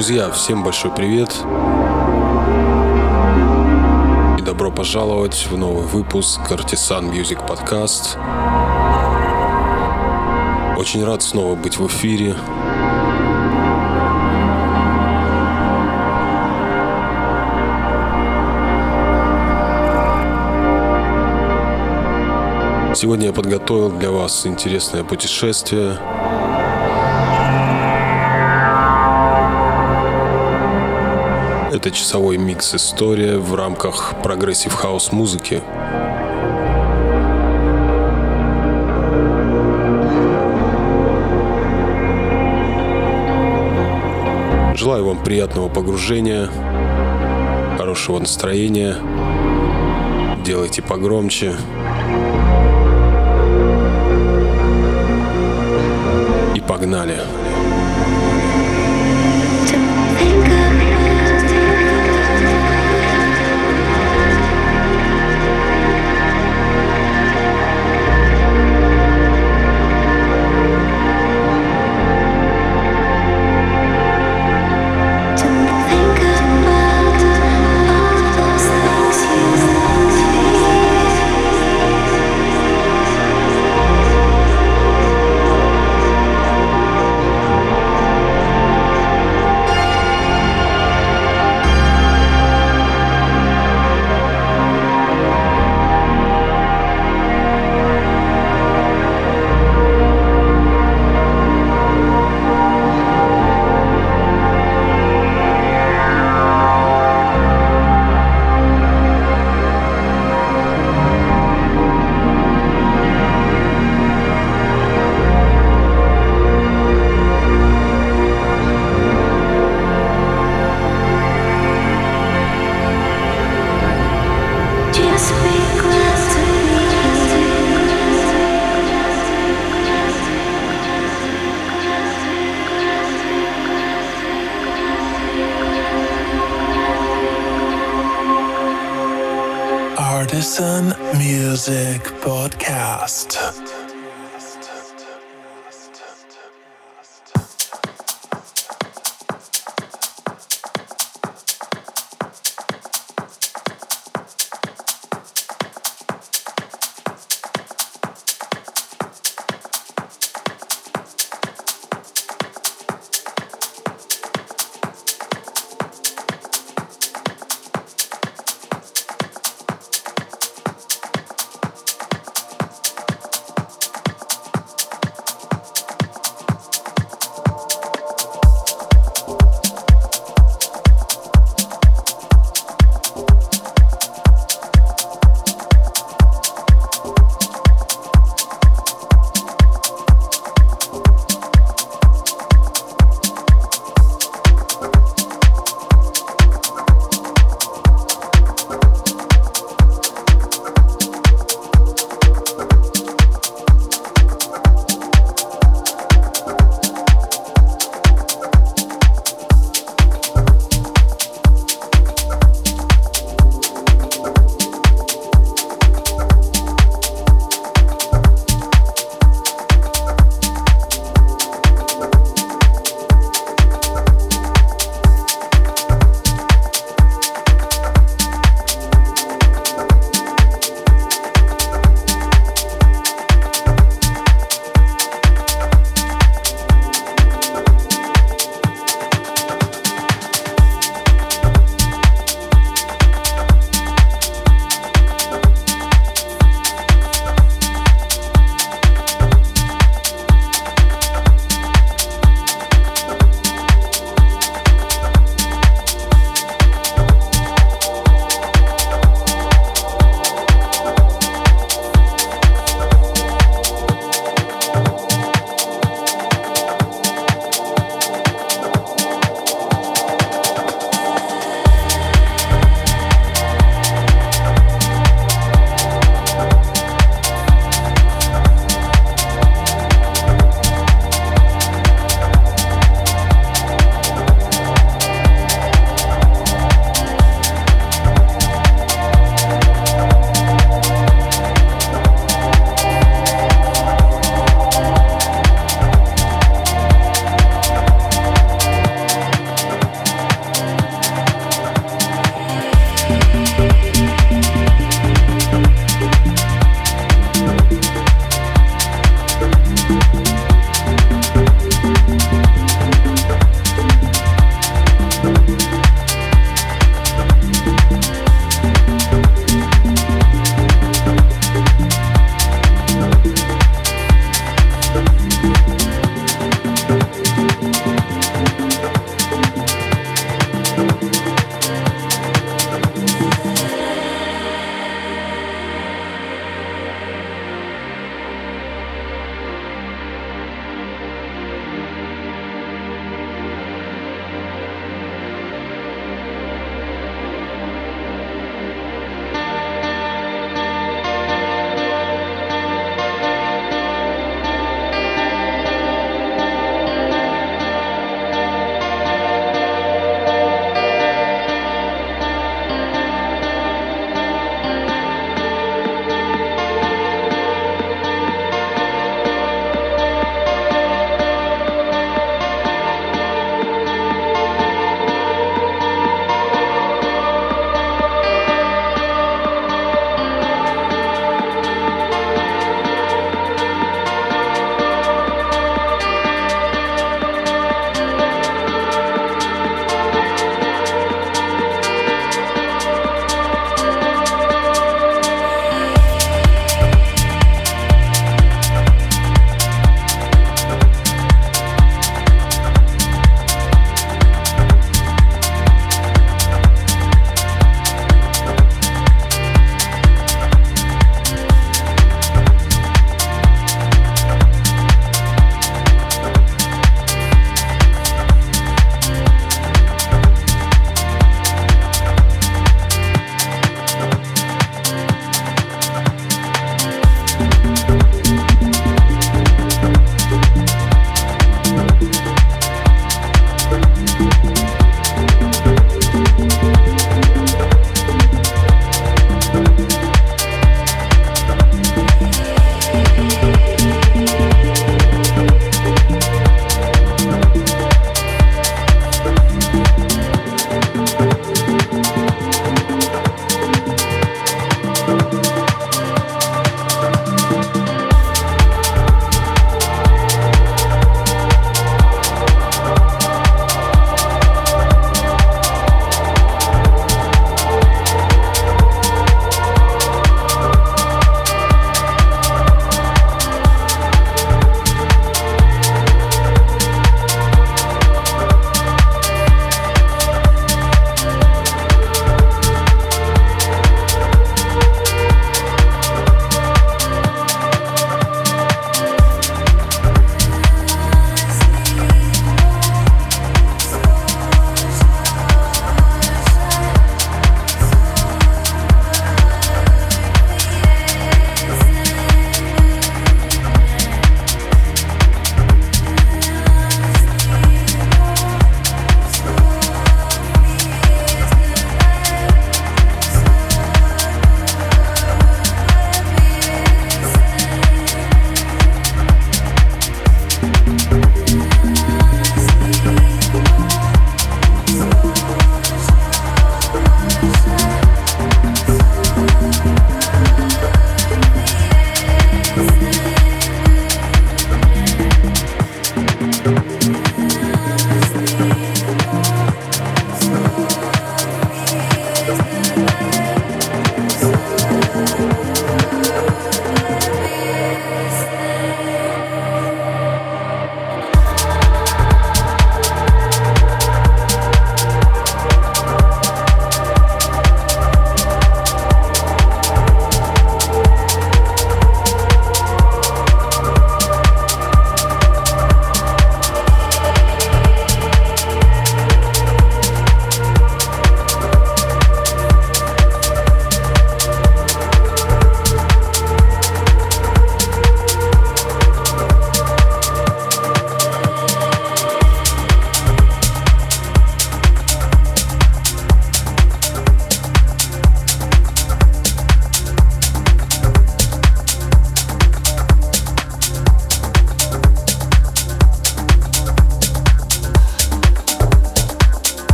Друзья, всем большой привет и добро пожаловать в новый выпуск Artisan Music Podcast. Очень рад снова быть в эфире. Сегодня я подготовил для вас интересное путешествие – Это часовой микс история в рамках progressive house музыки. Желаю вам приятного погружения, хорошего настроения. Делайте погромче. И погнали.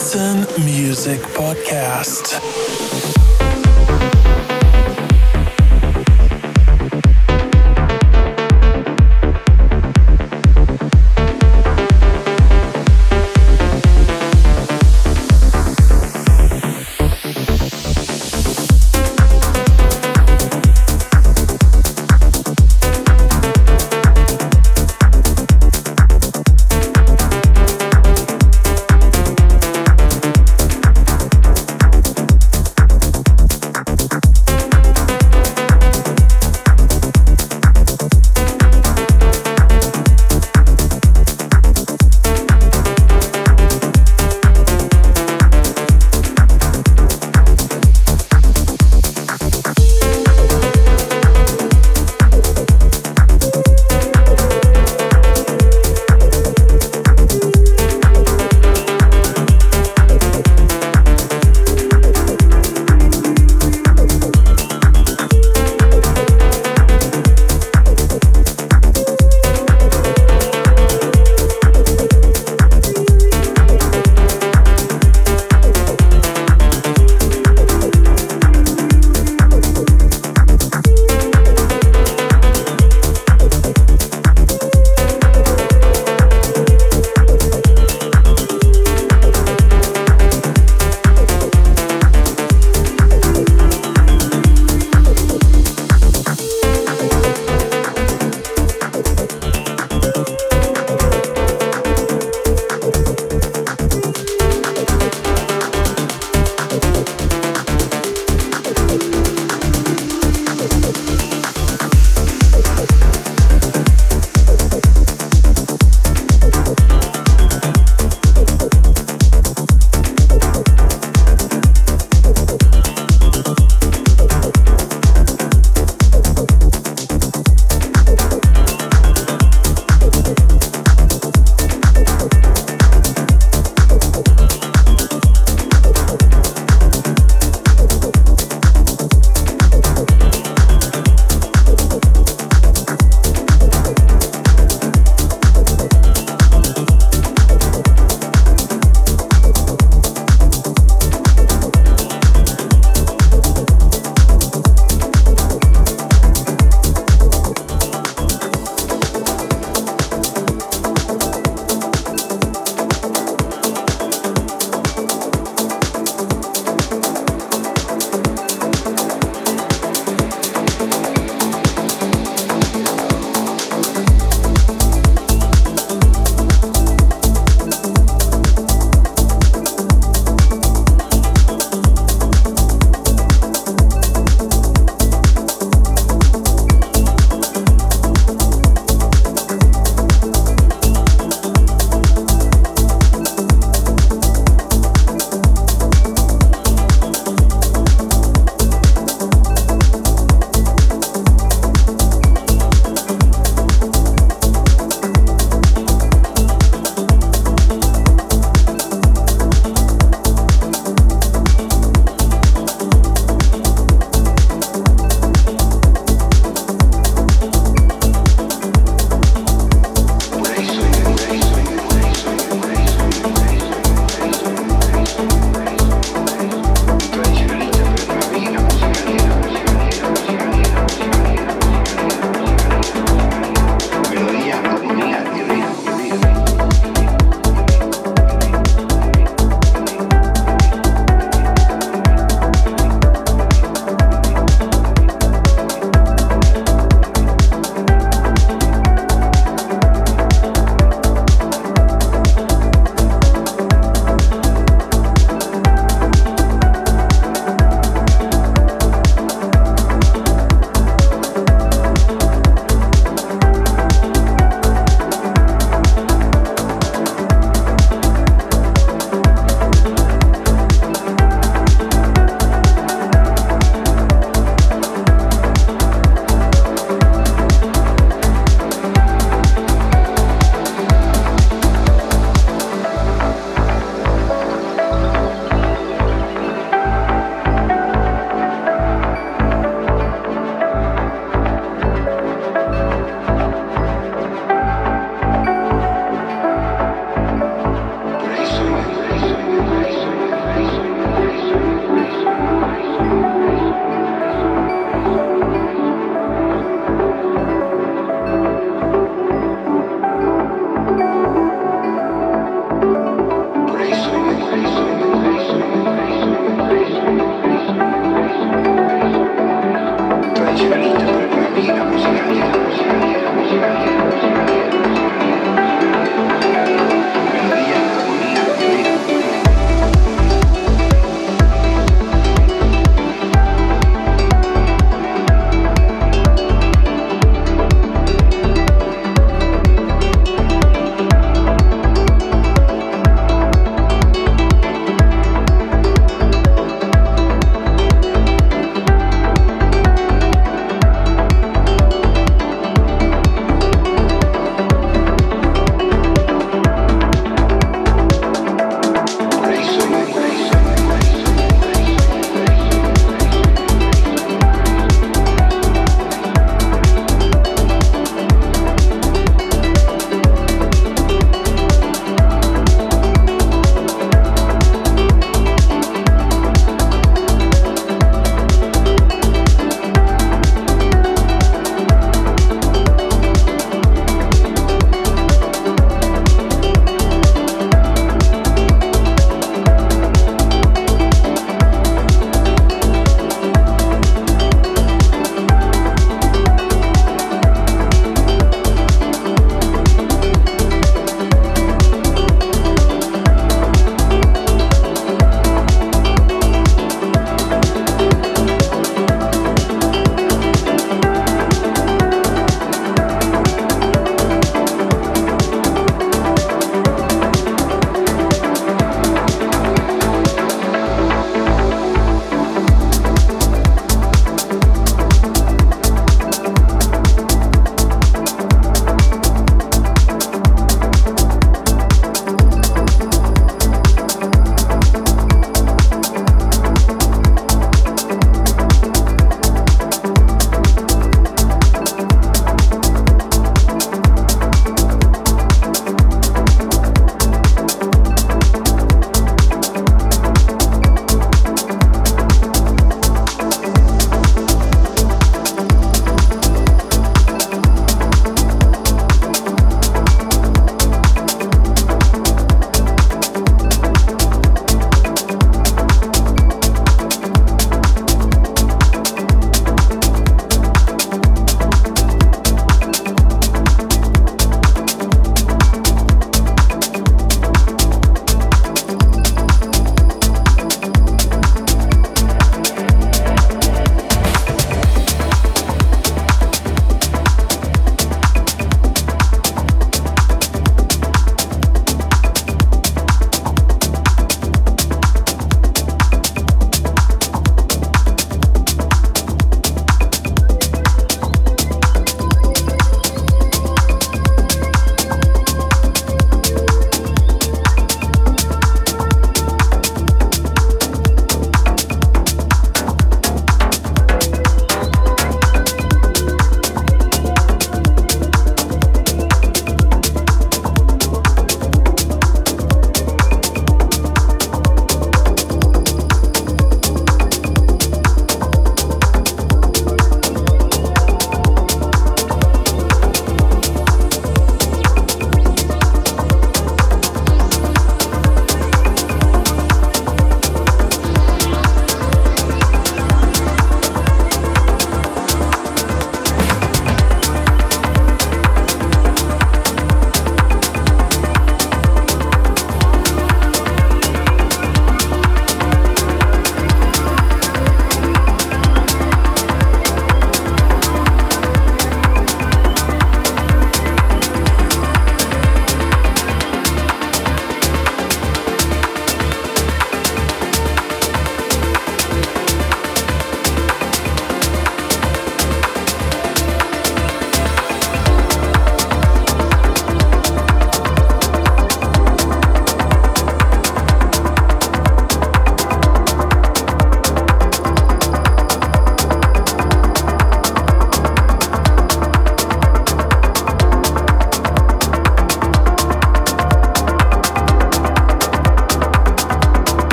Listen Music Podcast.